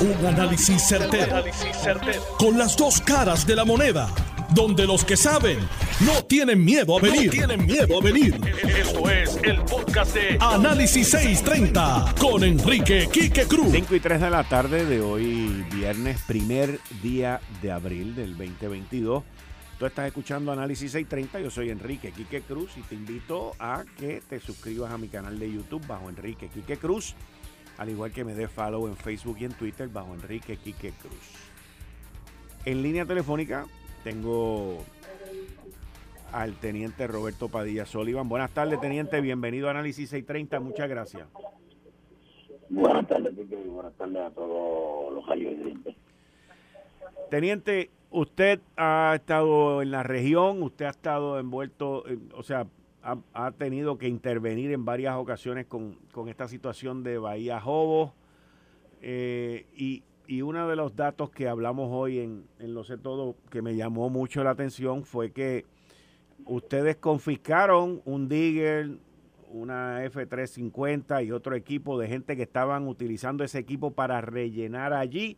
Un análisis certero, Con las dos caras de la moneda. Donde los que saben no tienen miedo a venir. tienen miedo a venir. Esto es el podcast de Análisis 630 con Enrique Quique Cruz. 5 y 3 de la tarde de hoy, viernes, primer día de abril del 2022. Tú estás escuchando Análisis 630, yo soy Enrique Quique Cruz y te invito a que te suscribas a mi canal de YouTube bajo Enrique Quique Cruz al igual que me dé follow en Facebook y en Twitter bajo Enrique Quique Cruz. En línea telefónica tengo al teniente Roberto Padilla Solivan. Buenas tardes, teniente. Bienvenido a Análisis 630. Muchas gracias. Buenas tardes, Quique. Buenas tardes a todos los oyentes. Teniente, usted ha estado en la región, usted ha estado envuelto, o sea, ha, tenido que intervenir en varias ocasiones con, esta situación de Bahía Jobo. Eh, y, uno de los datos que hablamos hoy en, en Lo sé todo, que me llamó mucho la atención, fue que ustedes confiscaron un Digger, una F-350 y otro equipo de gente que estaban utilizando ese equipo para rellenar allí.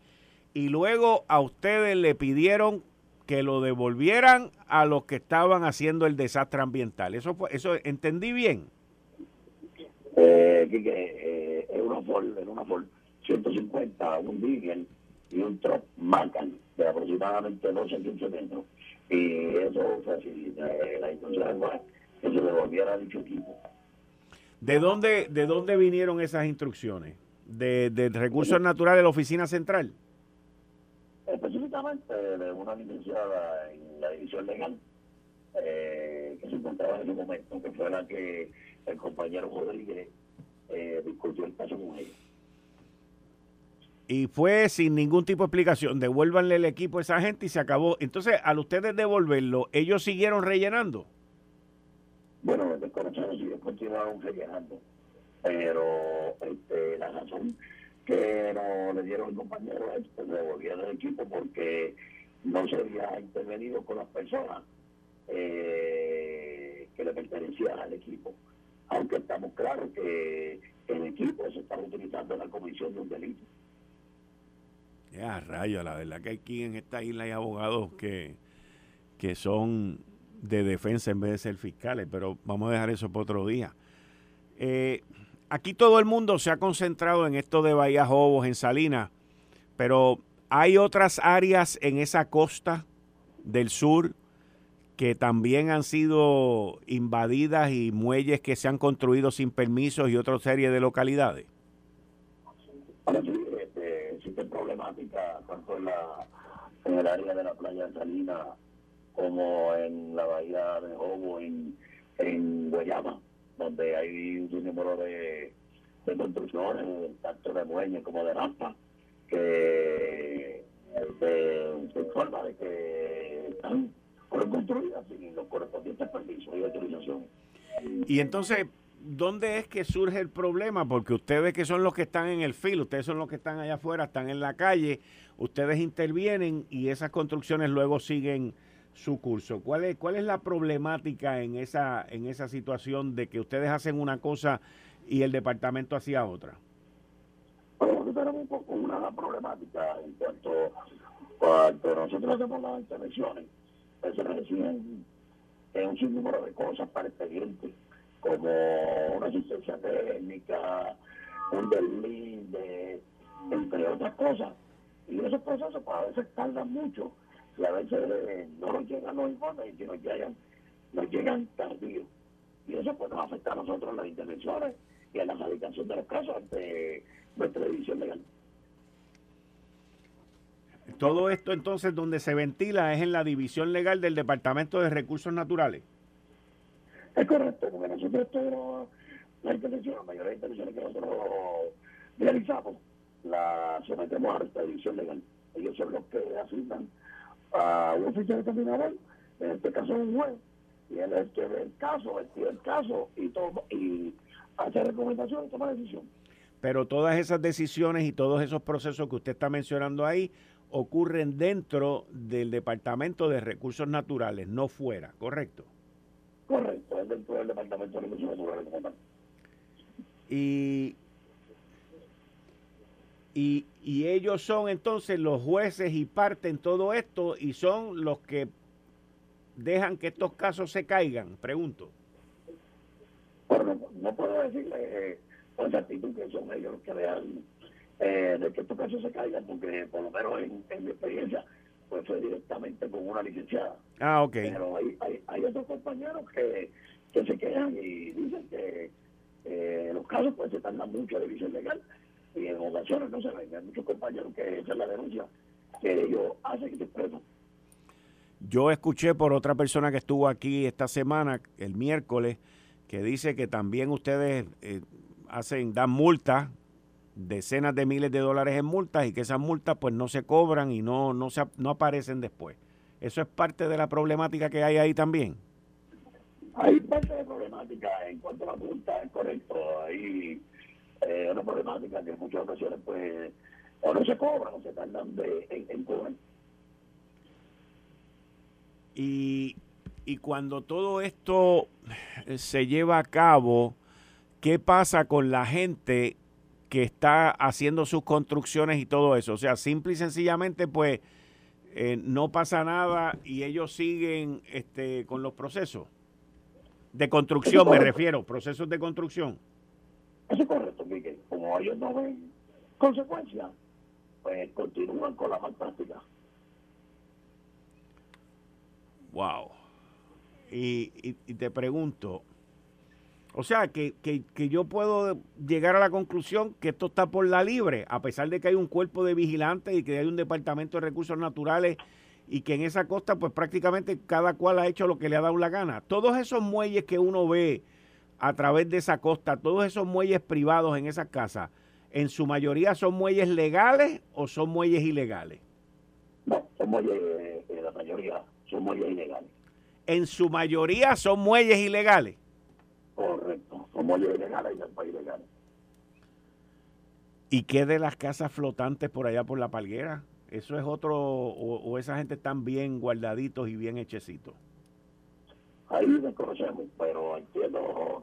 Y luego a ustedes le pidieron que lo devolvieran a los que estaban haciendo el desastre ambiental. ¿Eso fue, eso entendí bien? Eh, que, eh, es una Ford, una Ford 150, un Diesel y un truck Macan de aproximadamente 12 15 metros. Y eso fue así, eh, la intención que se devolviera a dicho equipo. ¿De dónde, ¿De dónde vinieron esas instrucciones? ¿De, de Recursos Naturales de la Oficina Central? De una licenciada en la división legal eh, que se encontraba en ese momento, que fue la que el compañero Rodríguez eh, discutió el caso con ella. Y fue sin ningún tipo de explicación. Devuélvanle el equipo a esa gente y se acabó. Entonces, al ustedes devolverlo, ¿ellos siguieron rellenando? Bueno, desconocemos si ellos continuaron rellenando. Pero este, la razón no le dieron el compañero este, devolvieron el equipo porque no se había intervenido con las personas eh, que le pertenecían al equipo. Aunque estamos claros que el equipo se está utilizando en la comisión de un delito. Ya, rayo, la verdad que aquí en esta isla hay abogados que, que son de defensa en vez de ser fiscales, pero vamos a dejar eso para otro día. Eh, aquí todo el mundo se ha concentrado en esto de Bahía Jobos, en Salinas, pero hay otras áreas en esa costa del sur que también han sido invadidas y muelles que se han construido sin permisos y otra serie de localidades. sí, este, tanto en, en el área de la playa como en la bahía de en Guayama donde hay un número de, construcciones, tanto de muelles como de rampas, que se, informa de que están construidas sin los correspondientes permisos y autorización. Y entonces, ¿dónde es que surge el problema? Porque ustedes que son los que están en el filo, ustedes son los que están allá afuera, están en la calle, ustedes intervienen y esas construcciones luego siguen su curso. ¿Cuál es, cuál es la problemática en esa, en esa situación de que ustedes hacen una cosa y el departamento hacía otra? Bueno, tenemos un poco una problemática en cuanto cuando nosotros hacemos las intervenciones, se reciben en un sinnúmero de cosas para expediente, como una asistencia técnica, un de entre otras cosas. Y esos procesos pues, a veces tardan mucho y a veces eh, no nos llegan los informes y que nos llegan, nos llegan tardíos. Y eso pues nos afecta a nosotros las intervenciones y en la radicación de los casos ante nuestra división legal. Todo esto entonces donde se ventila es en la división legal del Departamento de Recursos Naturales. Es correcto, porque nosotros todas las intervenciones, la mayoría de intervenciones que nosotros realizamos, las sometemos a nuestra división legal. Ellos son los que asignan a un oficial examinador, en este caso un juez, y él es el que ve el caso, estudia el caso y, todo, y hace recomendaciones y toma decisión. Pero todas esas decisiones y todos esos procesos que usted está mencionando ahí ocurren dentro del Departamento de Recursos Naturales, no fuera, ¿correcto? Correcto, es dentro del Departamento de Recursos Naturales. Y Y, y ellos son entonces los jueces y parten todo esto y son los que dejan que estos casos se caigan, pregunto. Bueno, no, puedo decirle eh, con exactitud que son ellos los que vean eh, de que estos casos se caigan, porque por lo menos en, mi experiencia, pues fue directamente con una licenciada. Ah, ok. Pero hay, hay, hay otros compañeros que, que se quejan y dicen que eh, los casos pues se tardan mucho de visión legal y en ocasiones no se ven. Hay muchos compañeros que hacen la denuncia que ellos hacen y se expresan. Yo escuché por otra persona que estuvo aquí esta semana, el miércoles, que dice que también ustedes eh, hacen, dan multas, decenas de miles de dólares en multas y que esas multas pues no se cobran y no, no, se, no aparecen después. ¿Eso es parte de la problemática que hay ahí también? Hay parte de problemática en cuanto a la multa, es correcto. Hay eh, una problemática que en muchas ocasiones pues o no se cobran o se tardan de, en, en cobrar. Y, y cuando todo esto se lleva a cabo, ¿qué pasa con la gente que está haciendo sus construcciones y todo eso? O sea, simple y sencillamente, pues, eh, no pasa nada y ellos siguen este, con los procesos. De construcción me refiero, procesos de construcción. Eso es correcto, Miguel. Como ellos no ven consecuencias, pues continúan con la mal práctica. Wow. Y, te pregunto, o sea, que, que, yo puedo llegar a la conclusión que esto está por la libre, a pesar de que hay un cuerpo de vigilantes y que hay un departamento de recursos naturales y que en esa costa pues prácticamente cada cual ha hecho lo que le ha dado la gana. Todos esos muelles que uno ve a través de esa costa, todos esos muelles privados en esas casas, en su mayoría son muelles legales o son muelles ilegales? No, son muelles, eh, la mayoría son muelles ilegales. En su mayoría son muelles ilegales. Correcto, son muelles ilegales y país ilegales. ¿Y qué de las casas flotantes por allá por la palguera? ¿Eso es otro, o, esa gente están bien guardaditos y bien hechecitos? Ahí desconocemos, pero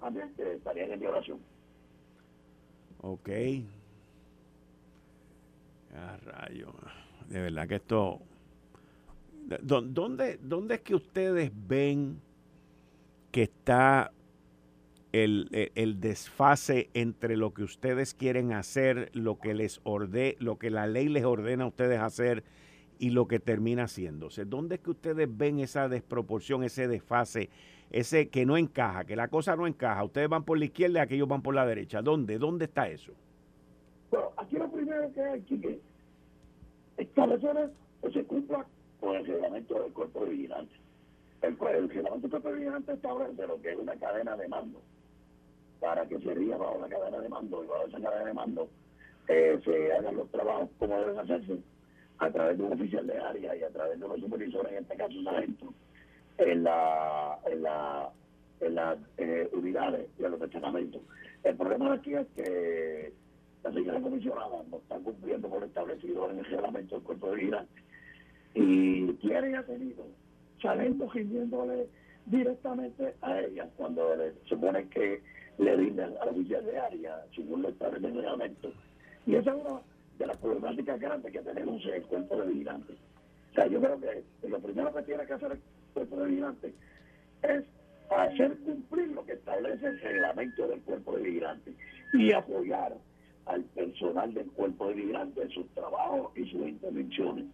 también estarían en violación. Ok. Ah, rayo. De verdad que esto ¿Dónde, ¿Dónde es que ustedes ven que está el, el, desfase entre lo que ustedes quieren hacer, lo que les orde, lo que la ley les ordena a ustedes hacer y lo que termina haciéndose? ¿Dónde es que ustedes ven esa desproporción, ese desfase, ese que no encaja, que la cosa no encaja? Ustedes van por la izquierda y aquellos van por la derecha. ¿Dónde? ¿Dónde está eso? Bueno, aquí lo primero que hay que establecer que se cumpla con el reglamento del cuerpo de vigilante. El, reglamento del cuerpo de vigilante establece lo que es una cadena de mando. Para que se ría bajo la cadena de mando y bajo esa cadena de mando eh, se hagan los trabajos como deben hacerse a través de un oficial de área y a través de los supervisores, en este caso un sargento, en la, en la, en las eh, unidades y en los destacamentos. El problema aquí es que la señora comisionada no está cumpliendo con lo establecido en el reglamento del cuerpo de vigilante y quiere ha tenido saliendo gimiéndole directamente a ella cuando le supone que le brindan a la oficial de área según lo establece el reglamento. Y esa es una de las problemáticas grandes que tenemos en el cuerpo de vigilantes. O sea, yo creo que lo primero que tiene que hacer el cuerpo de vigilantes es hacer cumplir lo que establece el reglamento del cuerpo de vigilantes y apoyar al personal del cuerpo de vigilantes en sus trabajos y sus intervenciones.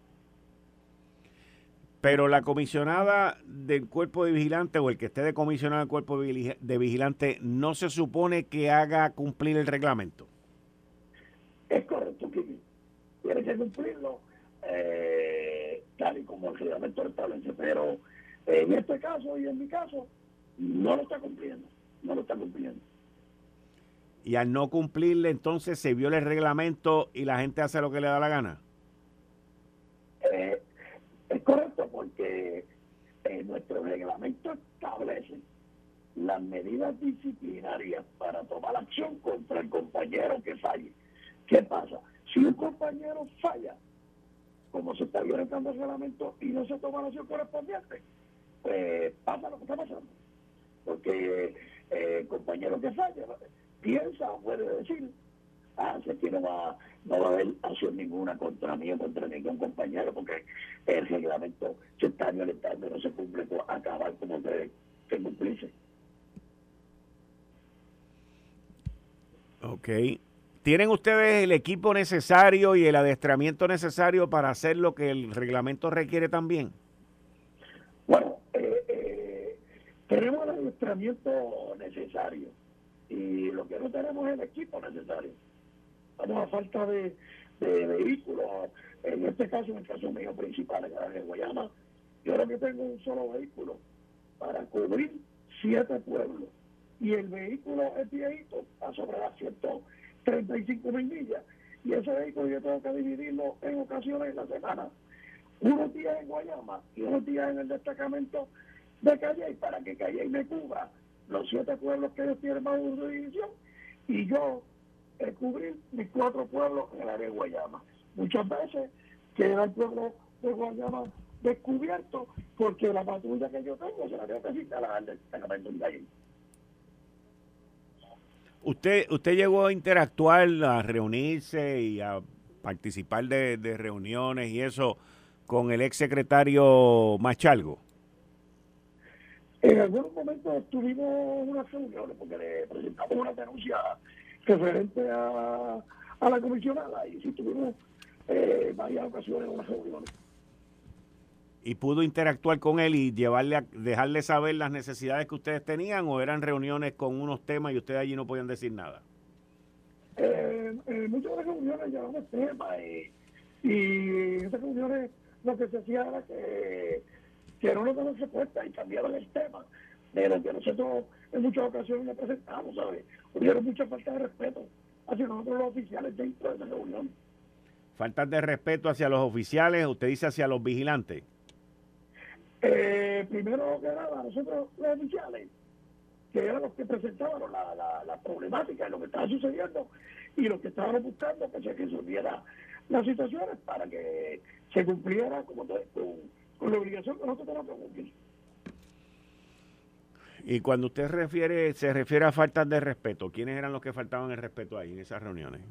Pero la comisionada del cuerpo de vigilante o el que esté de comisionado del cuerpo de vigilante no se supone que haga cumplir el reglamento. Es correcto, Kiki. Tiene que cumplirlo eh, tal y como el reglamento establece, pero en este caso y en mi caso no lo está cumpliendo, no lo está cumpliendo. Y al no cumplirle, entonces se viola el reglamento y la gente hace lo que le da la gana. Eh, es correcto porque eh, nuestro reglamento establece las medidas disciplinarias para tomar acción contra el compañero que falle. ¿Qué pasa? Si un compañero falla, como se está violentando el reglamento y no se toma la acción correspondiente, pues pasa lo que está pasando. Porque eh, el compañero que falla piensa o puede decir Así que no va, no va a haber acción ninguna contra mí o contra ningún compañero, porque el reglamento se está violentando, no se cumple acabar como debe que cumplirse. Ok. ¿Tienen ustedes el equipo necesario y el adestramiento necesario para hacer lo que el reglamento requiere también? Bueno, eh, eh, adestramiento necesario y lo que no tenemos es el equipo necesario. Estamos a falta de, vehículos. En este caso, en el caso mío principal, en Guayama, yo lo que tengo un solo vehículo para cubrir siete pueblos. Y el vehículo es viejito, a sobre las 135 mil millas. Y ese vehículo yo tengo que dividirlo en ocasiones en la semana. Unos días en Guayama y unos días en el destacamento de Calle para que Calle me cubra los siete pueblos que ellos tienen más división y yo eh, cubrir mis cuatro pueblos en el área de Guayama. Muchas veces queda el pueblo de Guayama descubierto porque la patrulla que yo tengo se la tengo que instalar al destacamento de. Usted, usted llegó a interactuar, a reunirse y a participar de, reuniones y eso con el ex secretario Machalgo. En algunos momentos tuvimos unas reuniones porque le presentamos una denuncia referente a, a la comisionada y sí tuvimos eh, varias ocasiones unas reuniones y pudo interactuar con él y llevarle a, dejarle saber las necesidades que ustedes tenían o eran reuniones con unos temas y ustedes allí no podían decir nada? Eh, en muchas reuniones llevamos temas y, y esas reuniones lo que se hacía era que, que respuesta y cambiaban el tema pero que nosotros en muchas ocasiones le presentamos, ¿sabes? Hubo mucha falta de respeto hacia nosotros los oficiales dentro de esa reunión. Falta de respeto hacia los oficiales, usted dice hacia los vigilantes. Eh, primero que nada, nosotros los oficiales, que eran los que presentaban la, la, problemática de lo que estaba sucediendo y los que estaban buscando que se resolviera las situaciones para que se cumpliera como con, la obligación que nosotros tenemos que cumplir. Y cuando usted refiere, se refiere a faltas de respeto, ¿quiénes eran los que faltaban el respeto ahí en esas reuniones?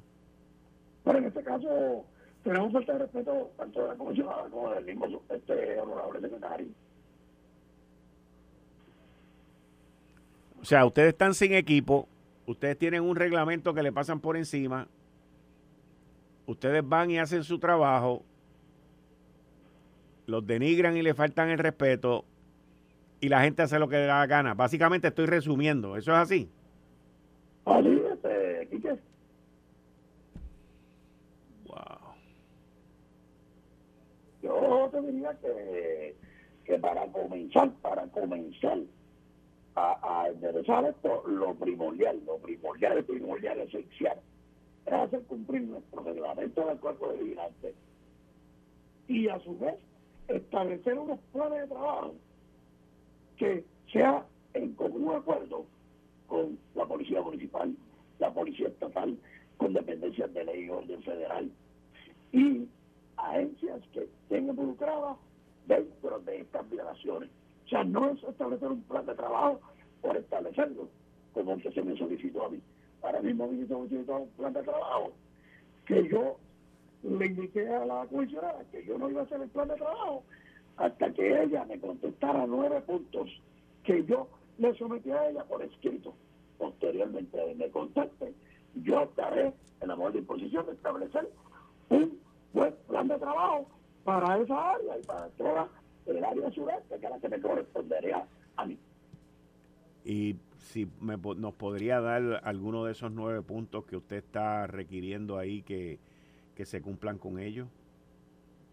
Bueno, en este caso tenemos falta de respeto tanto de la comisionada como del mismo este, honorable secretario. O sea, ustedes están sin equipo, ustedes tienen un reglamento que le pasan por encima, ustedes van y hacen su trabajo, los denigran y le faltan el respeto y la gente hace lo que le da la gana. Básicamente estoy resumiendo, ¿eso es así? Así, este, Quique. Wow. Yo te diría que, que para comenzar, para comenzar, a, a enderezar esto, lo primordial, lo primordial, el primordial esencial, es hacer cumplir nuestro reglamento del cuerpo de vigilantes y a su vez establecer unos planes de trabajo que sea en común acuerdo con la policía municipal, la policía estatal, con dependencias de ley y orden federal y agencias que estén involucradas dentro de estas violaciones. O sea, no es establecer un plan de trabajo por establecerlo, como el que se me solicitó a mí. Ahora mismo me solicitó un plan de trabajo que yo le indiqué a la comisionada que yo no iba a hacer el plan de trabajo hasta que ella me contestara nueve puntos que yo le sometí a ella por escrito. Posteriormente me contacte, yo estaré en la mejor disposición de establecer un buen plan de trabajo para esa área y para toda el área sureste, que es la que me correspondería a mí. Y si me, nos podría dar alguno de esos nueve puntos que usted está requiriendo ahí que, se cumplan con ellos.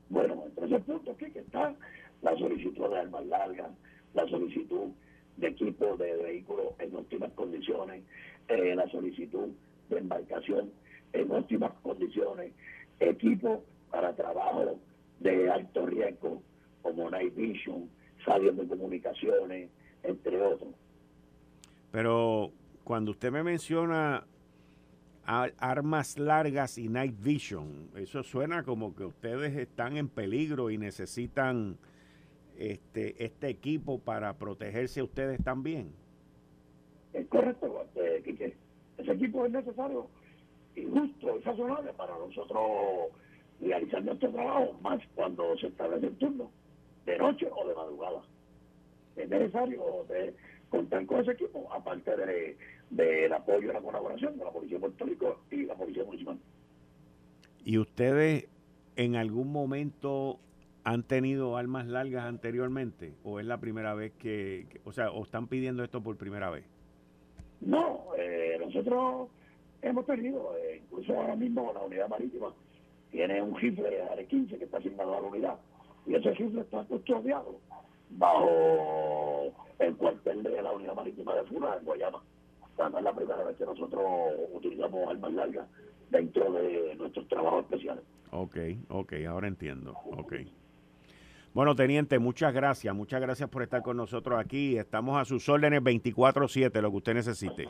Bueno, entre esos puntos aquí que está la solicitud de armas largas, la solicitud de equipo de vehículos en óptimas condiciones, eh, la solicitud de embarcación en óptimas condiciones, equipo para trabajo de alto riesgo como Night Vision, salios de comunicaciones, entre otros. Pero cuando usted me menciona armas largas y night vision, eso suena como que ustedes están en peligro y necesitan este, este equipo para protegerse ustedes también. Es correcto, Quique. Ese equipo es necesario y justo y razonable para nosotros realizar nuestro trabajo, más cuando se establece el turno, de noche o de madrugada. Es necesario contar con ese equipo, aparte de, del apoyo y la colaboración de la Policía de Puerto Rico y la Policía Municipal. ¿Y ustedes en algún momento han tenido armas largas anteriormente? ¿O es la primera vez que, o sea, o están pidiendo esto por primera vez? No, eh, nosotros hemos tenido, eh, incluso ahora mismo la unidad marítima tiene un rifle de 15 que está asignado a la unidad y ese rifle está custodiado bajo el cuartel de la unidad marítima de Funa en Guayama. O es la primera vez que nosotros utilizamos armas largas dentro de nuestros trabajos especiales. Ok, ok, ahora entiendo. Ok. Bueno, teniente, muchas gracias. Muchas gracias por estar con nosotros aquí. Estamos a sus órdenes 24-7, lo que usted necesite.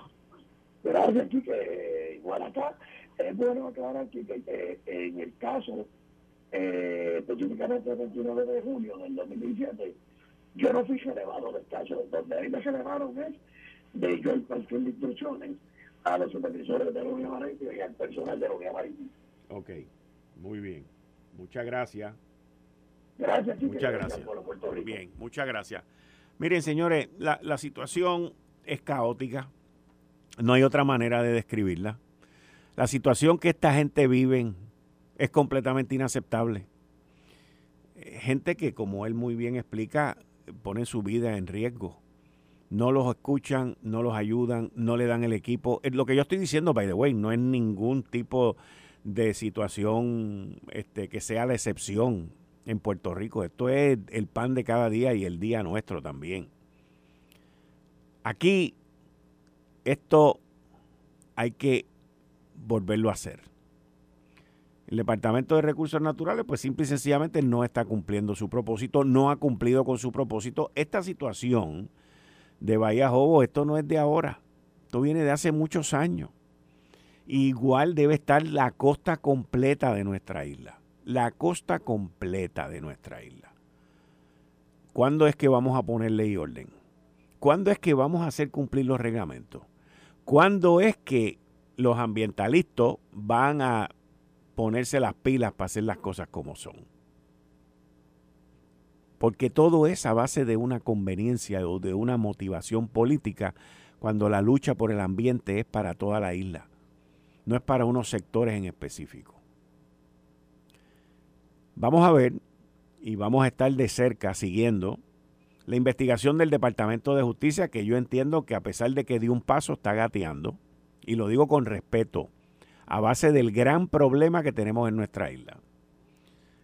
Gracias, Quique. Igual acá, es bueno aclarar, Quique, que en el caso, eh, específicamente el 29 de junio del 2017, yo no fui relevado del caso. Donde ahí me relevaron es de el perfil de instrucciones a los supervisores de la Unión Marítima y al personal de la Unión Marítima. Ok, muy bien. Muchas gracias. Gracias, Muchas gracias. Bien, muchas gracias. Miren, señores, la, la situación es caótica. No hay otra manera de describirla. La situación que esta gente vive es completamente inaceptable. Eh, gente que, como él muy bien explica, pone su vida en riesgo. No los escuchan, no los ayudan, no le dan el equipo. Eh, lo que yo estoy diciendo, by the way, no es ningún tipo de situación este, que sea la excepción en Puerto Rico. Esto es el pan de cada día y el día nuestro también. Aquí, esto hay que volverlo a hacer. El Departamento de Recursos Naturales, pues simple y sencillamente no está cumpliendo su propósito, no ha cumplido con su propósito. Esta situación de Bahía Jobo, esto no es de ahora, esto viene de hace muchos años. Igual debe estar la costa completa de nuestra isla la costa completa de nuestra isla. ¿Cuándo es que vamos a poner ley y orden? ¿Cuándo es que vamos a hacer cumplir los reglamentos? ¿Cuándo es que los ambientalistas van a ponerse las pilas para hacer las cosas como son? Porque todo es a base de una conveniencia o de una motivación política cuando la lucha por el ambiente es para toda la isla, no es para unos sectores en específico. Vamos a ver y vamos a estar de cerca siguiendo la investigación del Departamento de Justicia, que yo entiendo que a pesar de que dio un paso, está gateando, y lo digo con respeto, a base del gran problema que tenemos en nuestra isla.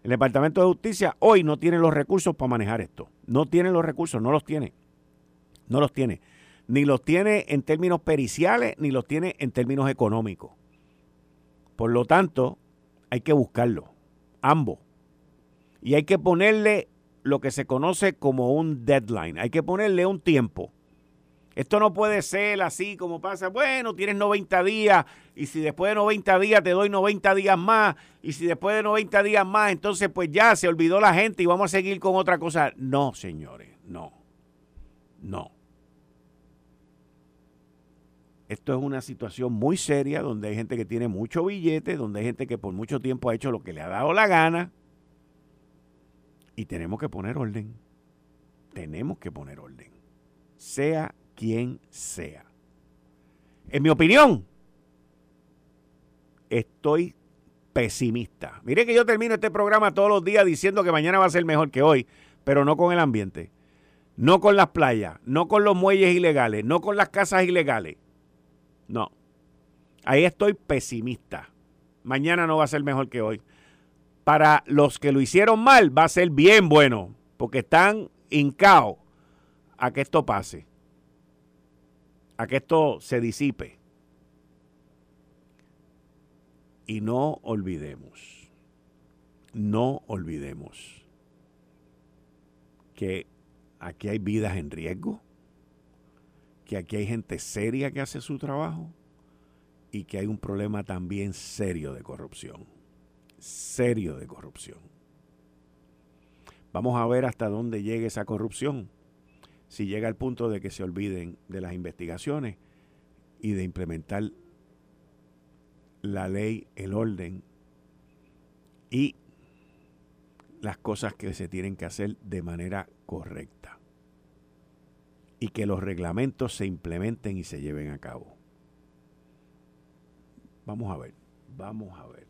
El Departamento de Justicia hoy no tiene los recursos para manejar esto. No tiene los recursos, no los tiene. No los tiene. Ni los tiene en términos periciales, ni los tiene en términos económicos. Por lo tanto, hay que buscarlo. Ambos y hay que ponerle lo que se conoce como un deadline. Hay que ponerle un tiempo. Esto no puede ser así como pasa, bueno, tienes 90 días y si después de 90 días te doy 90 días más y si después de 90 días más, entonces pues ya se olvidó la gente y vamos a seguir con otra cosa. No, señores, no, no. Esto es una situación muy seria donde hay gente que tiene mucho billete, donde hay gente que por mucho tiempo ha hecho lo que le ha dado la gana y tenemos que poner orden. Tenemos que poner orden. Sea quien sea. En mi opinión, estoy pesimista. Mire que yo termino este programa todos los días diciendo que mañana va a ser mejor que hoy, pero no con el ambiente, no con las playas, no con los muelles ilegales, no con las casas ilegales. No. Ahí estoy pesimista. Mañana no va a ser mejor que hoy para los que lo hicieron mal va a ser bien bueno, porque están hincados a que esto pase, a que esto se disipe. Y no olvidemos, no olvidemos que aquí hay vidas en riesgo, que aquí hay gente seria que hace su trabajo y que hay un problema también serio de corrupción serio de corrupción. Vamos a ver hasta dónde llegue esa corrupción. Si llega al punto de que se olviden de las investigaciones y de implementar la ley, el orden y las cosas que se tienen que hacer de manera correcta. Y que los reglamentos se implementen y se lleven a cabo. Vamos a ver, vamos a ver.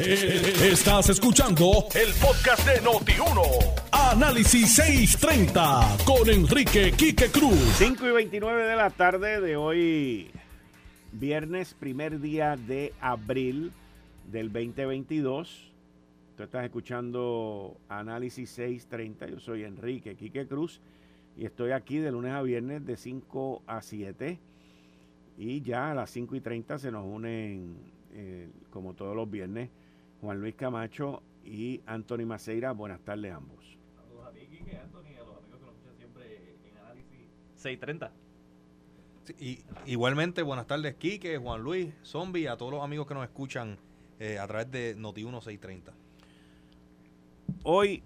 Estás escuchando el podcast de Noti1. Análisis 630 con Enrique Quique Cruz. 5 y 29 de la tarde de hoy, viernes, primer día de abril del 2022. Tú estás escuchando Análisis 630. Yo soy Enrique Quique Cruz y estoy aquí de lunes a viernes de 5 a 7. Y ya a las 5 y 30 se nos unen, eh, como todos los viernes, Juan Luis Camacho y Anthony Maceira. Buenas tardes ambos. Saludos a ti, Quique, Anthony, a los amigos que nos escuchan siempre en Análisis 630. y, igualmente, buenas tardes, Quique, Juan Luis, Zombie, a todos los amigos que nos escuchan eh, a través de Noti1 630. Hoy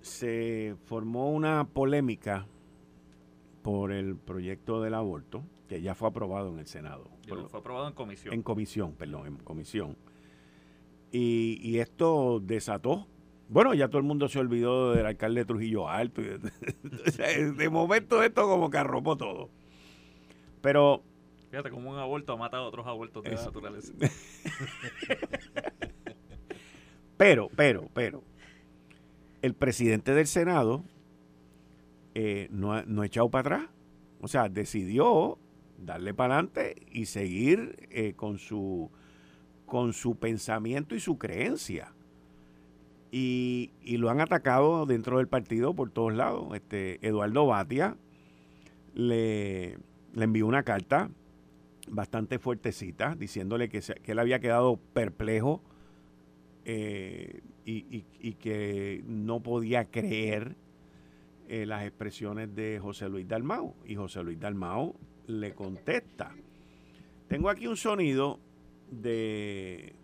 se formó una polémica por el proyecto del aborto, que ya fue aprobado en el Senado. Fue aprobado en comisión. En comisión, perdón, en comisión. Y, y esto desató. Bueno, ya todo el mundo se olvidó del alcalde de Trujillo Alto. de, momento esto como que arropó todo. Pero Fíjate cómo un aborto ha matado a otros abortos de la Eso. naturaleza. Pero, pero, pero, el presidente del Senado eh, no, ha, no ha echado para atrás. O sea, decidió darle para adelante y seguir eh, con, su, con su pensamiento y su creencia. Y, y lo han atacado dentro del partido por todos lados. Este, Eduardo Batia le, le envió una carta bastante fuertecita diciéndole que, se- que él había quedado perplejo eh, y, y- que no podía creer eh, las expresiones de José Luis Dalmau. Y José Luis Dalmau le contesta. Tengo aquí un sonido de,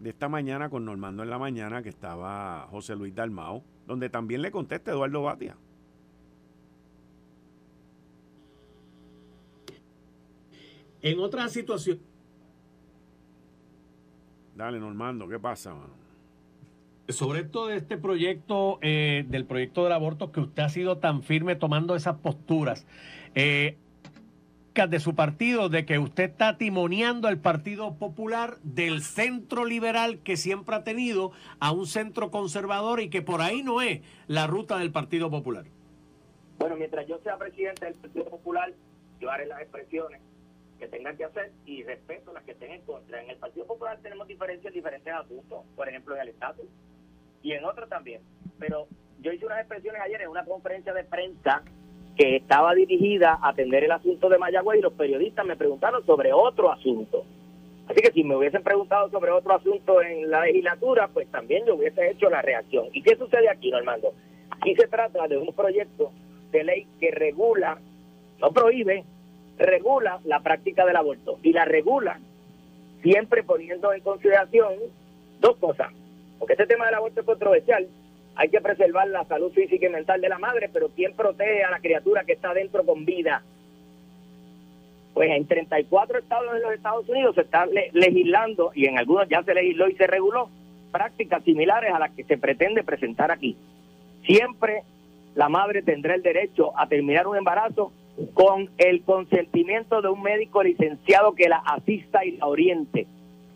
de esta mañana con Normando en la mañana que estaba José Luis Dalmau, donde también le contesta Eduardo Batia. En otra situación, Dale, Normando, ¿qué pasa, mano? sobre todo este proyecto, eh, del proyecto del aborto, que usted ha sido tan firme tomando esas posturas, eh, de su partido, de que usted está timoneando al Partido Popular del centro liberal que siempre ha tenido a un centro conservador y que por ahí no es la ruta del Partido Popular. Bueno, mientras yo sea presidente del Partido Popular, yo haré las expresiones que tengan que hacer y respeto las que estén en contra. En el Partido Popular tenemos diferencias en diferentes asuntos, por ejemplo en el estatus y en otros también. Pero yo hice unas expresiones ayer en una conferencia de prensa que estaba dirigida a atender el asunto de Mayagüez y los periodistas me preguntaron sobre otro asunto. Así que si me hubiesen preguntado sobre otro asunto en la legislatura, pues también yo hubiese hecho la reacción. ¿Y qué sucede aquí, Normando? Aquí se trata de un proyecto de ley que regula, no prohíbe, regula la práctica del aborto. Y la regula siempre poniendo en consideración dos cosas. Porque este tema del aborto es controversial. Hay que preservar la salud física y mental de la madre, pero ¿quién protege a la criatura que está dentro con vida? Pues en 34 estados de los Estados Unidos se está le- legislando, y en algunos ya se legisló y se reguló, prácticas similares a las que se pretende presentar aquí. Siempre la madre tendrá el derecho a terminar un embarazo con el consentimiento de un médico licenciado que la asista y la oriente,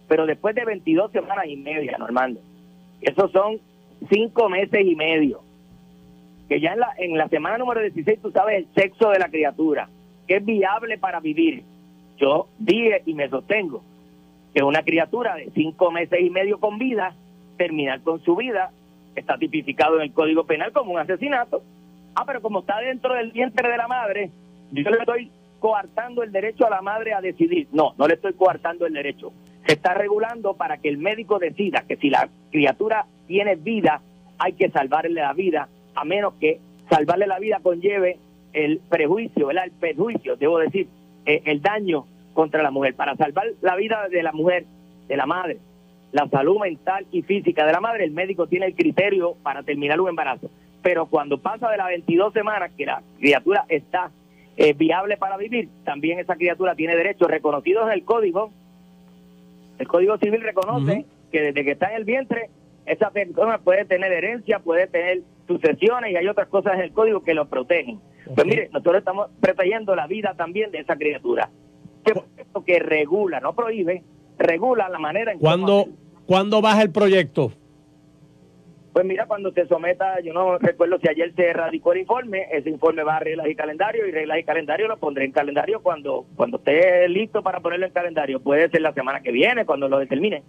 pero después de 22 semanas y media, Normando. Esos son cinco meses y medio. Que ya en la, en la semana número 16 tú sabes el sexo de la criatura, que es viable para vivir. Yo dije y me sostengo que una criatura de cinco meses y medio con vida, terminar con su vida, está tipificado en el Código Penal como un asesinato. Ah, pero como está dentro del vientre de la madre, yo le estoy coartando el derecho a la madre a decidir. No, no le estoy coartando el derecho. Se está regulando para que el médico decida que si la criatura tiene vida, hay que salvarle la vida, a menos que salvarle la vida conlleve el prejuicio, ¿verdad? el perjuicio, debo decir, eh, el daño contra la mujer. Para salvar la vida de la mujer, de la madre, la salud mental y física de la madre, el médico tiene el criterio para terminar un embarazo. Pero cuando pasa de las 22 semanas que la criatura está eh, viable para vivir, también esa criatura tiene derechos reconocidos en el código, El Código Civil reconoce que desde que está en el vientre, esa persona puede tener herencia, puede tener sucesiones y hay otras cosas en el Código que lo protegen. Pues mire, nosotros estamos protegiendo la vida también de esa criatura. Que, que regula, no prohíbe, regula la manera en que... ¿Cuándo, ¿Cuándo baja el proyecto? Pues mira, cuando se someta, yo no recuerdo si ayer se radicó el informe, ese informe va a reglas y calendario y reglas y calendario lo pondré en calendario cuando cuando esté listo para ponerlo en calendario. Puede ser la semana que viene, cuando lo determine.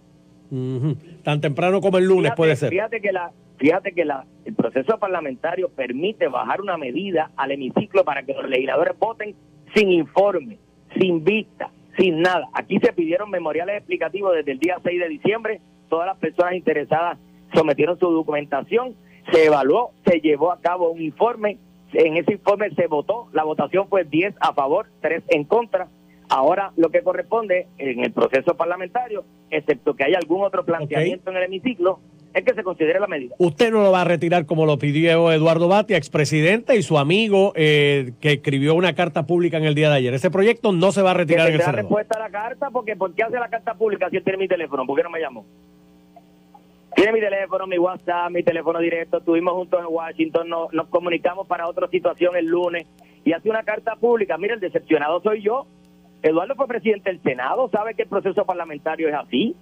Tan temprano como el lunes Fíjate- puede ser. Fíjate que la fíjate que la, el proceso parlamentario permite bajar una medida al hemiciclo para que los legisladores voten sin informe, sin vista, sin nada. Aquí se pidieron memoriales explicativos desde el día 6 de diciembre. Todas las personas interesadas sometieron su documentación, se evaluó, se llevó a cabo un informe. En ese informe se votó, la votación fue 10 a favor, 3 en contra. Ahora lo que corresponde en el proceso parlamentario, excepto que haya algún otro planteamiento en el hemiciclo, es que se considere la medida. Usted no lo va a retirar como lo pidió Eduardo Batia, expresidente, y su amigo eh, que escribió una carta pública en el día de ayer. Ese proyecto no se va a Que retirar en el Senado. respuesta a la carta, porque ¿por qué hace la carta pública si él tiene mi teléfono? ¿Por qué no me llamó? Tiene mi teléfono, mi WhatsApp, mi teléfono directo. Estuvimos juntos en Washington, no- nos comunicamos para otra situación el lunes y hace una carta pública. Mira, el decepcionado soy yo. Eduardo fue presidente del Senado, sabe que el proceso parlamentario es así.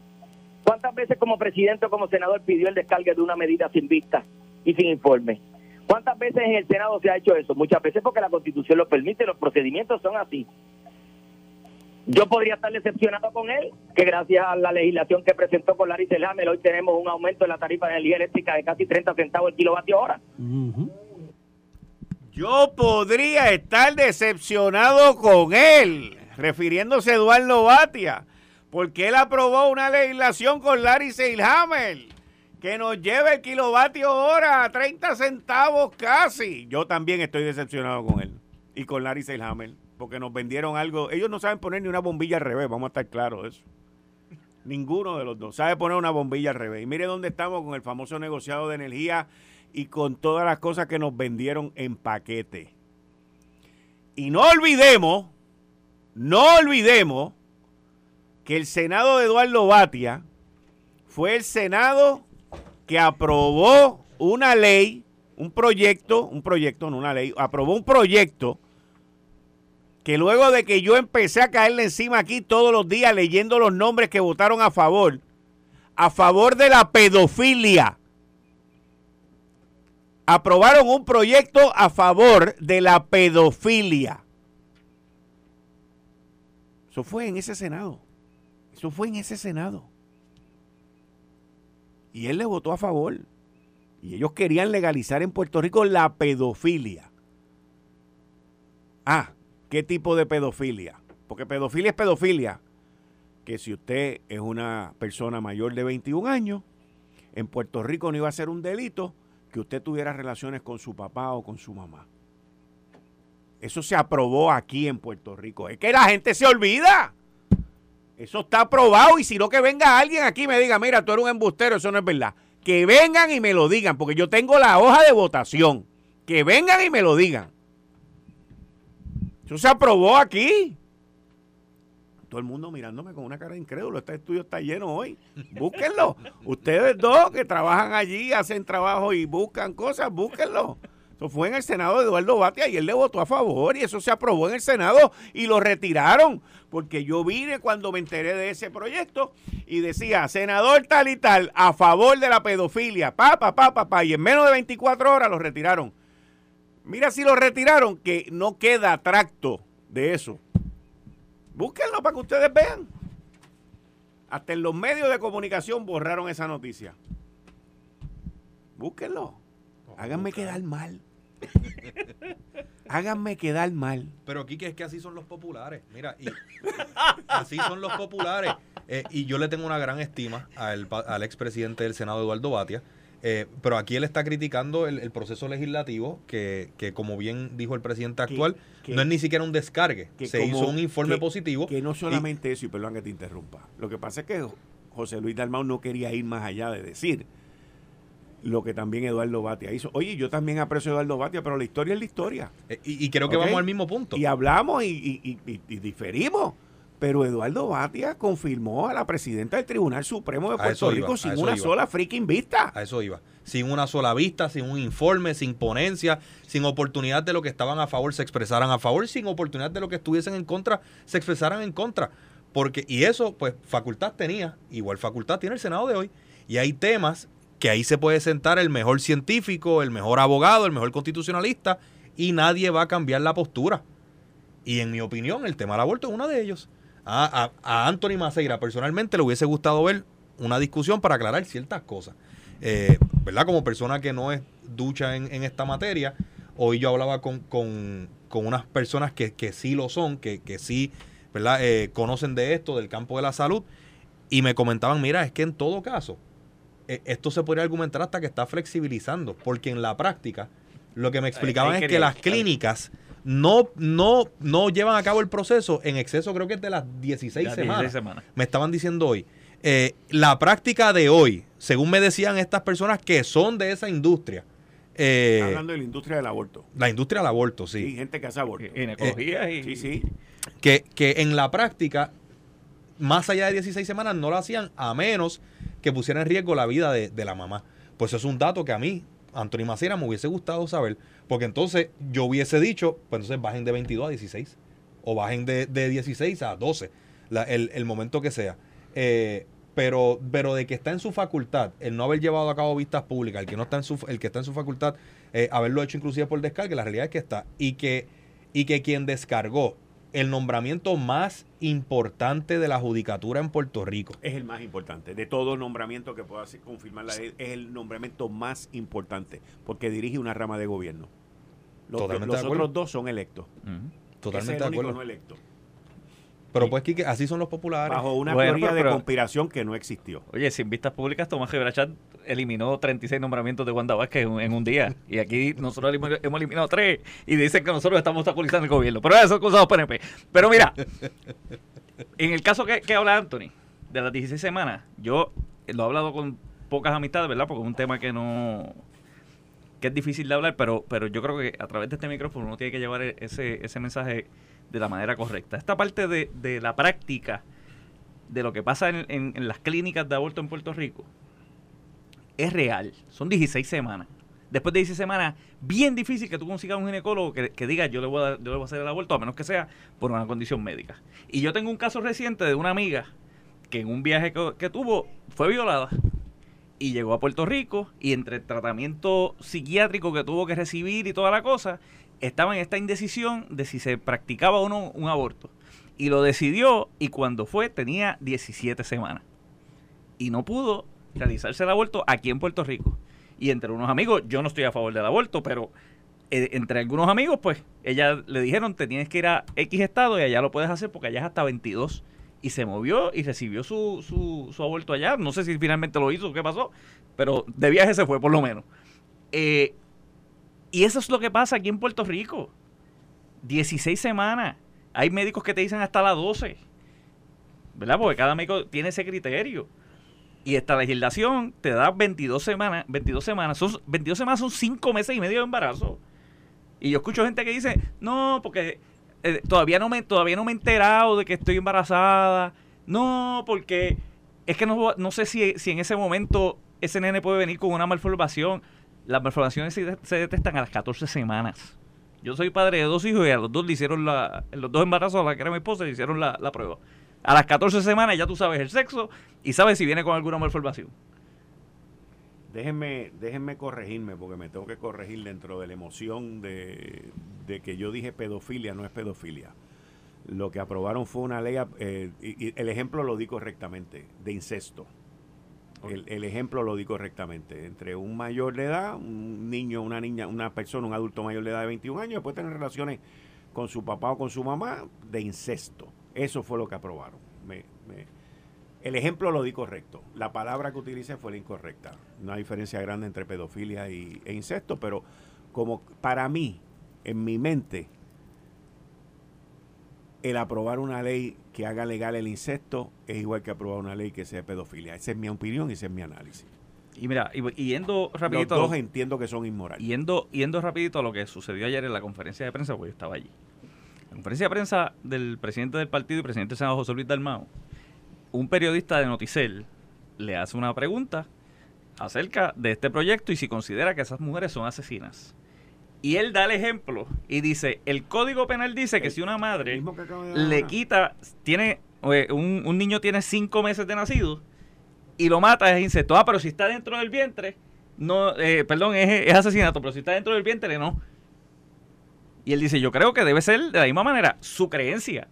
¿Cuántas veces como presidente o como senador pidió el descargue de una medida sin vista y sin informe? ¿Cuántas veces en el Senado se ha hecho eso? Muchas veces porque la Constitución lo permite, los procedimientos son así. Yo podría estar decepcionado con él, que gracias a la legislación que presentó con Larry Selhammer, hoy tenemos un aumento en la tarifa de energía eléctrica de casi 30 centavos el kilovatio hora. Yo podría estar decepcionado con él, refiriéndose a Eduardo Batia, porque él aprobó una legislación con Larry Seilhammer que nos lleva el kilovatio hora a 30 centavos casi. Yo también estoy decepcionado con él y con Larry Seilhammer, porque nos vendieron algo. Ellos no saben poner ni una bombilla al revés, vamos a estar claros de eso. Ninguno de los dos sabe poner una bombilla al revés. Y mire dónde estamos con el famoso negociado de energía y con todas las cosas que nos vendieron en paquete. Y no olvidemos, no olvidemos que el Senado de Eduardo Batia fue el Senado que aprobó una ley, un proyecto, un proyecto, no una ley, aprobó un proyecto que luego de que yo empecé a caerle encima aquí todos los días leyendo los nombres que votaron a favor, a favor de la pedofilia, aprobaron un proyecto a favor de la pedofilia. Eso fue en ese Senado. Eso fue en ese Senado. Y él le votó a favor. Y ellos querían legalizar en Puerto Rico la pedofilia. Ah, ¿qué tipo de pedofilia? Porque pedofilia es pedofilia. Que si usted es una persona mayor de 21 años, en Puerto Rico no iba a ser un delito que usted tuviera relaciones con su papá o con su mamá. Eso se aprobó aquí en Puerto Rico. Es que la gente se olvida. Eso está aprobado y si no que venga alguien aquí y me diga, mira, tú eres un embustero, eso no es verdad. Que vengan y me lo digan, porque yo tengo la hoja de votación. Que vengan y me lo digan. Eso se aprobó aquí. Todo el mundo mirándome con una cara de incrédulo. Este estudio está lleno hoy. Búsquenlo. Ustedes dos que trabajan allí, hacen trabajo y buscan cosas, búsquenlo. Eso fue en el Senado de Eduardo Batia y él le votó a favor y eso se aprobó en el Senado y lo retiraron. Porque yo vine cuando me enteré de ese proyecto y decía, senador tal y tal, a favor de la pedofilia, pa, pa, pa, pa, pa, y en menos de 24 horas lo retiraron. Mira si lo retiraron, que no queda tracto de eso. Búsquenlo para que ustedes vean. Hasta en los medios de comunicación borraron esa noticia. Búsquenlo. Háganme quedar mal. Háganme quedar mal. Pero Quique, es que así son los populares. Mira, y así son los populares. Eh, y yo le tengo una gran estima al, al expresidente del Senado, Eduardo Batia. eh, pero aquí él está criticando el, el proceso legislativo que, que, como bien dijo el presidente actual, que- no es ni siquiera un descargue. que Se como- hizo un informe positivo. Que no y- solamente eso, y perdón que te interrumpa. Lo que pasa es que José Luis Dalmau no quería ir más allá de decir lo que también Eduardo Batia hizo. Oye, yo también aprecio a Eduardo Batia, pero la historia es la historia. eh, y, y creo que vamos al mismo punto. Y hablamos y, y- y- y- y diferimos. pero Eduardo Batia confirmó a la presidenta del Tribunal Supremo de Puerto Rico sin una sola freaking vista. A eso iba. Sin una sola vista, sin un informe, sin ponencia, sin oportunidad de lo que estaban a favor se expresaran a favor, sin oportunidad de lo que estuviesen en contra se expresaran en contra. Porque, y eso, pues, facultad tenía, igual facultad tiene el Senado de hoy. Y hay temas que ahí se puede sentar el mejor científico, el mejor abogado, el mejor constitucionalista, y nadie va a cambiar la postura. Y en mi opinión, el tema del aborto es uno de ellos. A, Anthony Maceira personalmente le hubiese gustado ver una discusión para aclarar ciertas cosas. Eh, ¿Verdad? Como persona que no es ducha en, esta materia, hoy yo hablaba con, unas personas que, sí lo son, que, que sí ¿verdad? Eh, conocen de esto, del campo de la salud, y me comentaban, mira, es que en todo caso, esto se podría argumentar hasta que está flexibilizando, porque en la práctica, lo que me explicaban es que las clínicas no, no, no llevan a cabo el proceso en exceso, creo que es de las 16, semanas. Me estaban diciendo hoy. Eh, la práctica de hoy, según me decían estas personas que son de esa industria. Eh, hablando de la industria del aborto. La industria del aborto, sí. Sí, gente que hace aborto. Ginecología eh, y. Sí, sí. Que, que en la práctica, más allá de 16 semanas, no lo hacían a menos que pusiera en riesgo la vida de, de la mamá. Pues eso es un dato que a mí, Anthony Macera, me hubiese gustado saber. Porque entonces yo hubiese dicho, pues entonces bajen de 22 a 16. O bajen de, de 16 a 12. el, momento que sea. Eh, pero, pero de que está en su facultad, el no haber llevado a cabo vistas públicas, el que no está en su, el que está en su facultad, eh, haberlo hecho inclusive por descarga, la realidad es que está. Y que, y que quien descargó el nombramiento más importante de la judicatura en Puerto Rico. Es el más importante. De todo nombramiento que pueda confirmar la ley, es el nombramiento más importante, porque dirige una rama de gobierno. Los, otros dos son electos. Totalmente de acuerdo. no electo. Pero pues, Kike, así son los populares. Bajo una teoría de conspiración que no existió. Oye, sin vistas públicas, Tomás Gebrachat eliminó 36 nombramientos de Wanda Vázquez en, un día. Y aquí nosotros hemos eliminado tres. Y dicen que nosotros estamos obstaculizando el gobierno. Pero eso son cosas PNP. Pero mira, en el caso que, que habla Anthony, de las 16 semanas, yo lo he hablado con pocas amistades, ¿verdad? Porque es un tema que no que es difícil de hablar, pero, pero yo creo que a través de este micrófono uno tiene que llevar ese, ese mensaje de la manera correcta. Esta parte de, de la práctica de lo que pasa en, en, las clínicas de aborto en Puerto Rico es real. Son 16 semanas. Después de 16 semanas, bien difícil que tú consigas un ginecólogo que, que diga yo le, voy a, yo le voy a hacer el aborto, a menos que sea por una condición médica. Y yo tengo un caso reciente de una amiga que en un viaje que tuvo fue violada y llegó a Puerto Rico y entre el tratamiento psiquiátrico que tuvo que recibir y toda la cosa, estaba en esta indecisión de si se practicaba o no un aborto. Y lo decidió y cuando fue tenía 17 semanas. Y no pudo realizarse el aborto aquí en Puerto Rico. Y entre unos amigos, yo no estoy a favor del aborto, pero eh, entre algunos amigos, pues, ella le dijeron, te tienes que ir a X estado y allá lo puedes hacer porque allá es hasta 22 y se movió y recibió su, su, su aborto allá. No sé si finalmente lo hizo qué pasó, pero de viaje se fue por lo menos. Eh, y eso es lo que pasa aquí en Puerto Rico. 16 semanas. Hay médicos que te dicen hasta las 12. ¿Verdad? Porque cada médico tiene ese criterio. Y esta legislación te da 22 semanas. 22 semanas son, 22 semanas son 5 meses y medio de embarazo. Y yo escucho gente que dice, no, porque eh, todavía, no me, todavía no me he enterado de que estoy embarazada. No, porque es que no, no sé si, si en ese momento ese nene puede venir con una malformación. Las malformaciones se, detectan a las 14 semanas. Yo soy padre de dos hijos y a los dos le hicieron la, los dos embarazos a la que era mi esposa le hicieron la, la prueba. A las 14 semanas ya tú sabes el sexo y sabes si viene con alguna malformación. Déjenme, déjenme corregirme, porque me tengo que corregir dentro de la emoción de, que yo dije pedofilia, no es pedofilia. Lo que aprobaron fue una ley, eh, y, el ejemplo lo di correctamente, de incesto. El, ejemplo lo di correctamente. Entre un mayor de edad, un niño, una niña, una persona, un adulto mayor de edad de 21 años, puede tener relaciones con su papá o con su mamá de incesto. Eso fue lo que aprobaron. Me, me, el ejemplo lo di correcto. La palabra que utilicé fue la incorrecta. No hay diferencia grande entre pedofilia y, e incesto, pero como para mí, en mi mente, el aprobar una ley que haga legal el incesto es igual que aprobar una ley que sea pedofilia. Esa es mi opinión y ese es mi análisis. Y mira, y, yendo rapidito... Los dos entiendo que son inmorales. Yendo, yendo rapidito a lo que sucedió ayer en la conferencia de prensa, porque yo estaba allí. conferencia de prensa del presidente del partido y presidente del Senado, José Luis Dalmao, un periodista de Noticel le hace una pregunta acerca de este proyecto y si considera que esas mujeres son asesinas. Y él da el ejemplo y dice, el Código Penal dice que si una madre le quita, tiene, un, un niño tiene cinco meses de nacido y lo mata es incesto. Ah, pero si está dentro del vientre, no, eh, perdón, es, es, asesinato, pero si está dentro del vientre, no. Y él dice, yo creo que debe ser de la misma manera su creencia.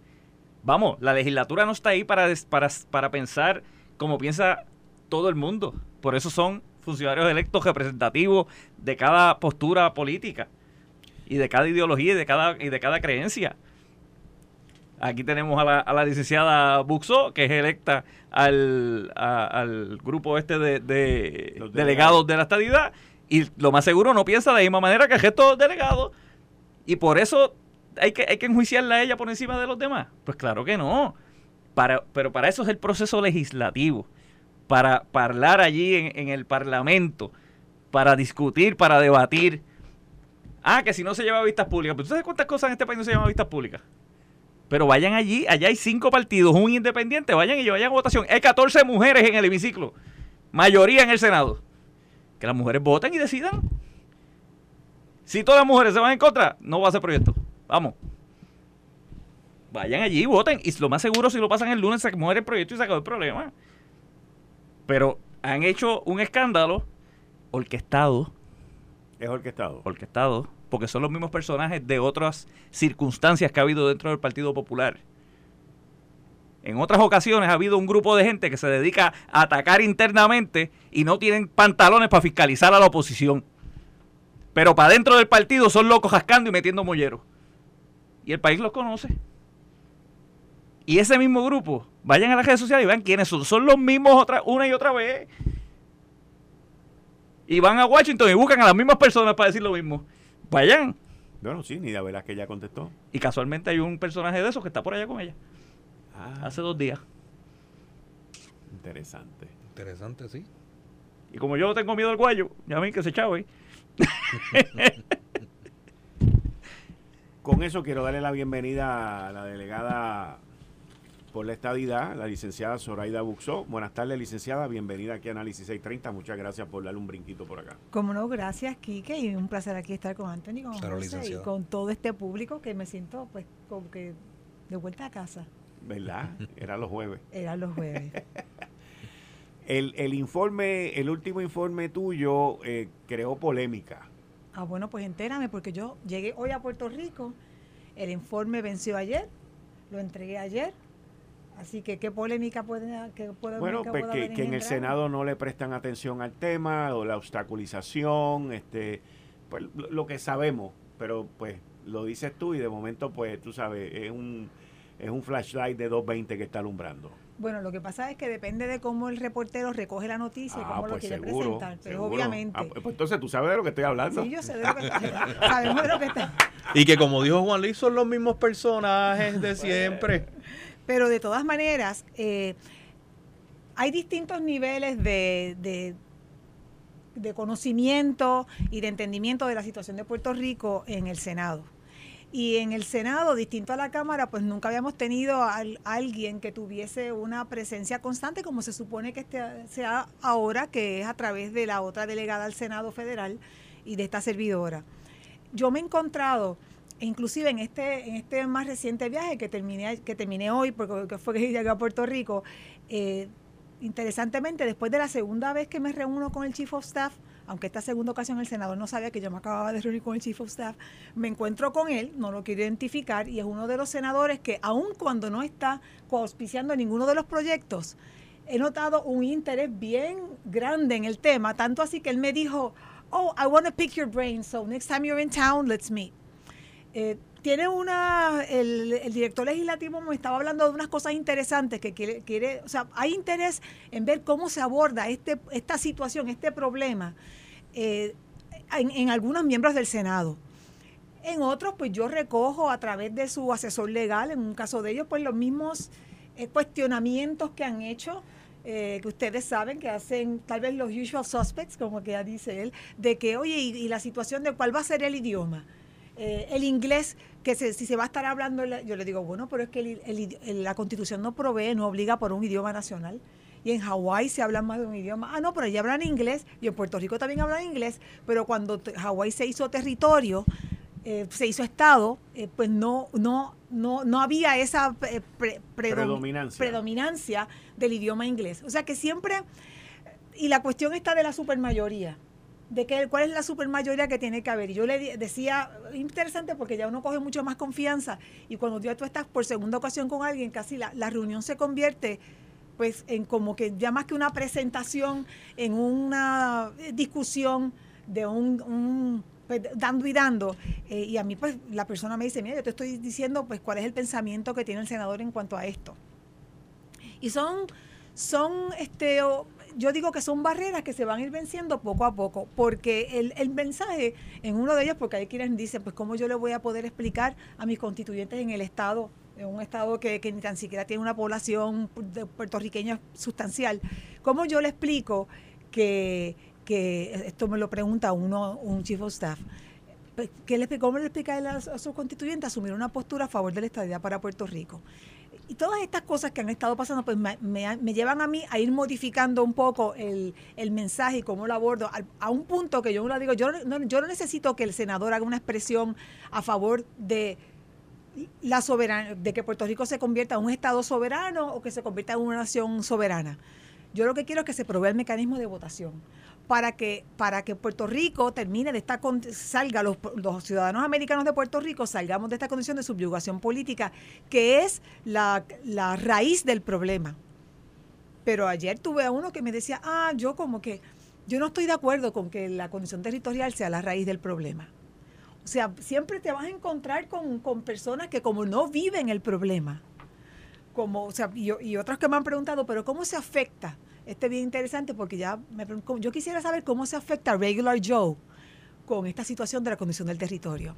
Vamos, la legislatura no está ahí para, para, para pensar como piensa todo el mundo. Por eso son funcionarios electos representativos de cada postura política y de cada ideología y de cada, y de cada creencia. Aquí tenemos a la, a la licenciada Buxo, que es electa al, al grupo este de, delegados. de la estadidad, y lo más seguro no piensa de la misma manera que el resto de delegados, y por eso hay que, hay que enjuiciarla a ella por encima de los demás. Pues claro que no. Para, pero para eso es el proceso legislativo, para hablar allí en, en el Parlamento, para discutir, para debatir. Ah, que si no se lleva a vistas públicas. ¿Pero tú sabes cuántas cosas en este país no se llaman a vistas públicas? Pero vayan allí, allá hay cinco partidos, un independiente, vayan y vayan a votación. Hay 14 mujeres en el hemiciclo, mayoría en el Senado. Que las mujeres voten y decidan. Si todas las mujeres se van en contra, no va a ser proyecto. Vamos. Vayan allí, voten. Y lo más seguro, si lo pasan el lunes, se muere el proyecto y se acabó el problema. Pero han hecho un escándalo orquestado. Es orquestado. Orquestado porque son los mismos personajes de otras circunstancias que ha habido dentro del Partido Popular. En otras ocasiones ha habido un grupo de gente que se dedica a atacar internamente y no tienen pantalones para fiscalizar a la oposición. Pero para dentro del partido son locos jascando y metiendo molleros. Y el país los conoce. Y ese mismo grupo, vayan a las redes sociales y vean quiénes son. Son los mismos otra, una y otra vez. Y van a Washington y buscan a las mismas personas para decir lo mismo. Vayan. Bueno, sí, ni de verdad que ella contestó. Y casualmente hay un personaje de esos que está por allá con ella. Ah. Hace dos días. Interesante. Interesante, sí. Y como yo tengo miedo al guayo, ya ven que se echaba ahí. con eso quiero darle la bienvenida a la delegada por la estadidad, la licenciada Zoraida Buxó. Buenas tardes, licenciada. Bienvenida aquí a Análisis 630. Muchas gracias por darle un brinquito por acá. Como no, gracias, Quique. Y un placer aquí estar con Anthony, con y con todo este público que me siento, pues, como que de vuelta a casa. ¿Verdad? Era los jueves. Era los jueves. el, el, informe, el último informe tuyo eh, creó polémica. Ah, bueno, pues entérame, porque yo llegué hoy a Puerto Rico, el informe venció ayer, lo entregué ayer, Así que, ¿qué polémica puede, que puede Bueno, pues que, que en el Senado no le prestan atención al tema, o la obstaculización, este, pues lo que sabemos, pero pues lo dices tú y de momento, pues tú sabes, es un, es un flashlight de 220 que está alumbrando. Bueno, lo que pasa es que depende de cómo el reportero recoge la noticia y cómo lo pues quiere presentar. Pero obviamente. Ah, pues entonces tú sabes de lo que estoy hablando. Sí, yo sé de lo que estoy Sabemos de lo que está. Y que como dijo Juan Luis, son los mismos personajes de siempre. Pero de todas maneras, eh, hay distintos niveles de, de, conocimiento y de entendimiento de la situación de Puerto Rico en el Senado. Y en el Senado, distinto a la Cámara, pues nunca habíamos tenido a, alguien que tuviese una presencia constante como se supone que este, sea ahora, que es a través de la otra delegada al Senado Federal y de esta servidora. Yo me he encontrado inclusive en este, en este más reciente viaje que terminé, que terminé hoy, porque fue que llegué a Puerto Rico, eh, interesantemente, después de la segunda vez que me reúno con el Chief of Staff, aunque esta segunda ocasión el senador no sabía que yo me acababa de reunir con el Chief of Staff, me encuentro con él, no lo quiero identificar, y es uno de los senadores que, aun cuando no está coauspiciando ninguno de los proyectos, he notado un interés bien grande en el tema, tanto así que él me dijo, oh, I want to pick your brain, so next time you're in town, let's meet. Eh, tiene una, el, director legislativo me estaba hablando de unas cosas interesantes que quiere, quiere, o sea, hay interés en ver cómo se aborda este, esta situación, este problema eh, en, algunos miembros del Senado. En otros, pues yo recojo a través de su asesor legal, en un caso de ellos, pues los mismos eh, cuestionamientos que han hecho, que ustedes saben que hacen tal vez los usual suspects, como que ya dice él, de que, oye, y la situación de cuál va a ser el idioma eh, el inglés, que se- si se va a estar hablando, la- yo le digo, bueno, pero es que el- el el- la constitución no provee, no obliga por un idioma nacional. Y en Hawái se habla más de un idioma. Ah, no, pero allí hablan inglés. Y en Puerto Rico también hablan inglés. Pero cuando Hawái se hizo territorio, eh, se hizo Estado, eh, pues no, no, no, no había esa eh, pre- predom- Predominancia. predominancia del idioma inglés. O sea que siempre, y la cuestión está de la supermayoría, de que, cuál es la supermayoría que tiene que haber. Y yo le decía, interesante porque ya uno coge mucho más confianza y cuando tú estás por segunda ocasión con alguien, casi la, la reunión se convierte pues en como que ya más que una presentación, en una discusión de un, pues, dando y dando. Eh, y a mí pues la persona me dice, mira, yo te estoy diciendo pues cuál es el pensamiento que tiene el senador en cuanto a esto. Y son, son este, yo digo que son barreras que se van a ir venciendo poco a poco, porque el, el mensaje en uno de ellos, porque hay quienes dicen, pues cómo yo le voy a poder explicar a mis constituyentes en el Estado, en un Estado que, que ni tan siquiera tiene una población puertorriqueña sustancial, cómo yo le explico que, que esto me lo pregunta uno, un chief of staff, pues, ¿qué le, ¿cómo le explica a sus constituyentes asumir una postura a favor de la estadidad para Puerto Rico? Y todas estas cosas que han estado pasando, pues me, me- me llevan a mí a ir modificando un poco el, el mensaje y cómo lo abordo, al- a, un punto que yo no digo, yo no, yo no necesito que el senador haga una expresión a favor de la soberanía, de que Puerto Rico se convierta en un Estado soberano o que se convierta en una nación soberana. Yo lo que quiero es que se provea el mecanismo de votación para que para que Puerto Rico termine de esta salga los, los ciudadanos americanos de Puerto Rico salgamos de esta condición de subyugación política que es la, la raíz del problema. Pero ayer tuve a uno que me decía, ah, yo como que yo no estoy de acuerdo con que la condición territorial sea la raíz del problema. O sea, siempre te vas a encontrar con, con personas que como no viven el problema, como, o sea, y, y otros que me han preguntado, pero ¿cómo se afecta? Este es bien interesante porque ya me yo quisiera saber cómo se afecta a Regular Joe con esta situación de la condición del territorio.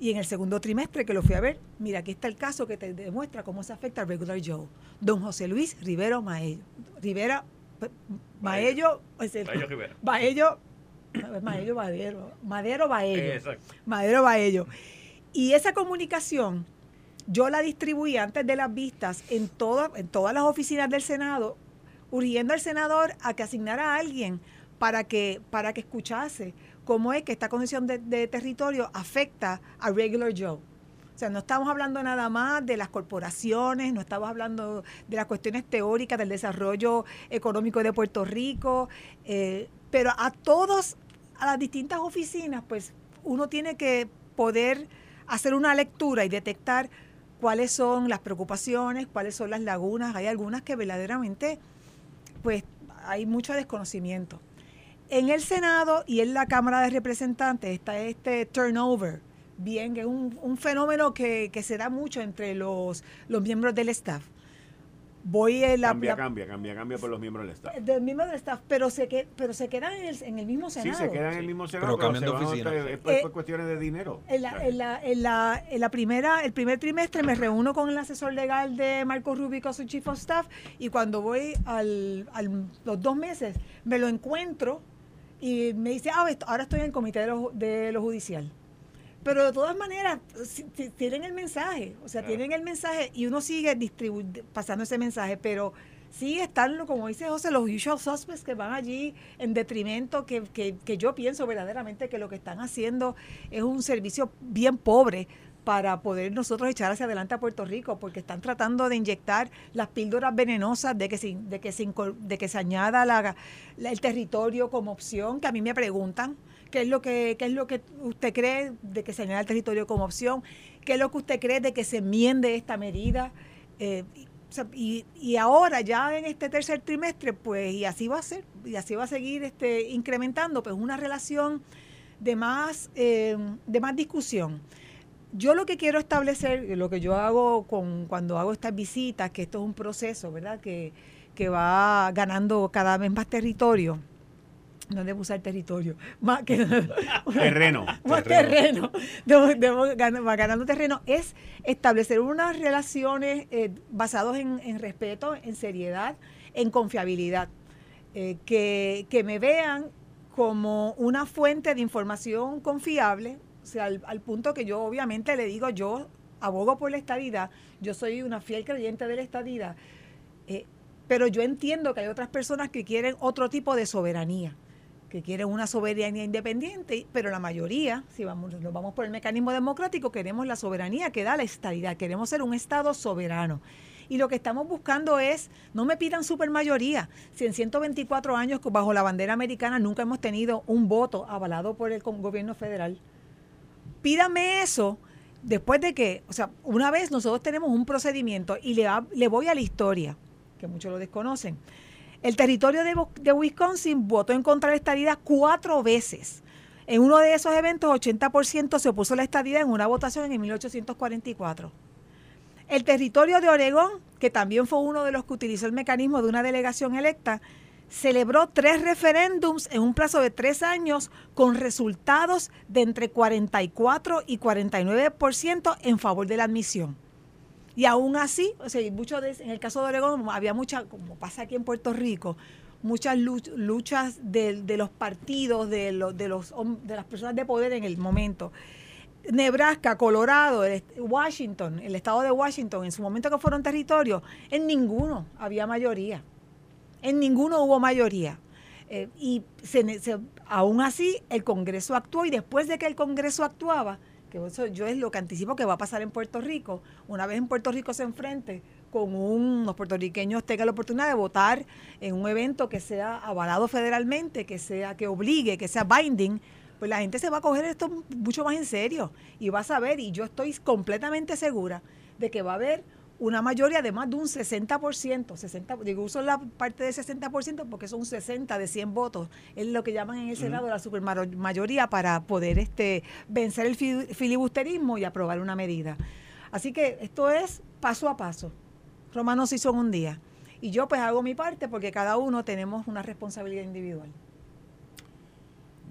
Y en el segundo trimestre que lo fui a ver, mira, aquí está el caso que te demuestra cómo se afecta a Regular Joe. Don José Luis Rivero Maello. Rivera, Maello, Maello Rivera. Baello, Maello Madero, Madero Baello. Madero Baello. Y esa comunicación yo la distribuí antes de las vistas en, todas en todas las oficinas del Senado, urgiendo al senador a que asignara a alguien para que, para que escuchase cómo es que esta condición de, territorio afecta a Regular Joe. O sea, no estamos hablando nada más de las corporaciones, no estamos hablando de las cuestiones teóricas del desarrollo económico de Puerto Rico, eh, pero a todos, a las distintas oficinas, pues uno tiene que poder hacer una lectura y detectar cuáles son las preocupaciones, cuáles son las lagunas. Hay algunas que verdaderamente, pues hay mucho desconocimiento. En el Senado y en la Cámara de Representantes está este turnover, bien, que es un, un fenómeno que, que se da mucho entre los, los miembros del staff. Voy en la, Cambia, la- cambia, cambia, cambia por los miembros del Estado. del mismo del staff, pero se, que, pero se quedan en el, en el mismo Sí, Senado. se quedan en el mismo Senado, Pero cambian se a oficina. otra- Es por, Eh, por cuestiones de dinero. En la, en la, en la, en la primera, el primer trimestre me reúno con el asesor legal de Marco Rubio, su chief of staff, y cuando voy al, al- los dos meses, me lo encuentro y me dice, ah, esto- ahora estoy en el comité de lo, de lo judicial. Pero de todas maneras, tienen el mensaje, o sea, tienen el mensaje y uno sigue pasando ese mensaje, pero sí están, como dice José, los usual suspects que van allí en detrimento, que, que, que yo pienso verdaderamente que lo que están haciendo es un servicio bien pobre para poder nosotros echar hacia adelante a Puerto Rico, porque están tratando de inyectar las píldoras venenosas de que se, de que se, de que se añada la- la- el territorio como opción, que a mí me preguntan, ¿qué es lo que, qué es lo que usted cree de que se añada el territorio como opción? ¿Qué es lo que usted cree de que se enmiende esta medida? Eh, y ahora ya en este tercer trimestre, pues, y así va a ser, y así va a seguir este, incrementando, pues una relación de más, eh, de más discusión. Yo lo que quiero establecer, lo que yo hago con, cuando hago estas visitas, que esto es un proceso, ¿verdad? Que, que va ganando cada vez más territorio. No debo usar territorio, más que Terreno. más terreno, debo- debo gan- va ganando terreno, es establecer unas relaciones eh, basadas en, en respeto, en seriedad, en confiabilidad, eh, que, que me vean como una fuente de información confiable O sea, al, al punto que yo obviamente le digo, yo abogo por la estadidad, yo soy una fiel creyente de la estadidad, eh, pero yo entiendo que hay otras personas que quieren otro tipo de soberanía, que quieren una soberanía independiente, pero la mayoría, si vamos, nos vamos por el mecanismo democrático, queremos la soberanía que da la estadidad, queremos ser un Estado soberano. Y lo que estamos buscando es, no me pidan supermayoría. Si en 124 años bajo la bandera americana nunca hemos tenido un voto avalado por el gobierno federal, pídame eso después de que, o sea, una vez nosotros tenemos un procedimiento y le, le voy a la historia, que muchos lo desconocen. El territorio de, Wisconsin votó en contra de la estadidad cuatro veces. En uno de esos eventos, 80% se opuso a la estadidad en una votación en 1844. El territorio de Oregón, que también fue uno de los que utilizó el mecanismo de una delegación electa, celebró tres referéndums en un plazo de tres años con resultados de entre 44 y 49% en favor de la admisión. Y aún así, o sea, mucho en el caso de Oregón había mucha, como pasa aquí en Puerto Rico, muchas luchas de, de los partidos, de, los, de, de las personas de poder en el momento. Nebraska, Colorado, Washington, el estado de Washington, en su momento que fueron territorios, en ninguno había mayoría. En ninguno hubo mayoría. Eh, y aún así el Congreso actuó y después de que el Congreso actuaba, yo es lo que anticipo que va a pasar en Puerto Rico, una vez en Puerto Rico se enfrente con unos puertorriqueños tengan la oportunidad de votar en un evento que sea avalado federalmente, que sea que obligue, que sea binding, pues la gente se va a coger esto mucho más en serio y va a saber, y yo estoy completamente segura de que va a haber una mayoría de más de un 60%, 60, digo, uso la parte de 60% porque son 60 de 100 votos, es lo que llaman en el Senado la supermayoría para poder este vencer el filibusterismo y aprobar una medida. Así que esto es paso a paso. Romanos hizo en un día. Y yo pues hago mi parte porque cada uno tenemos una responsabilidad individual.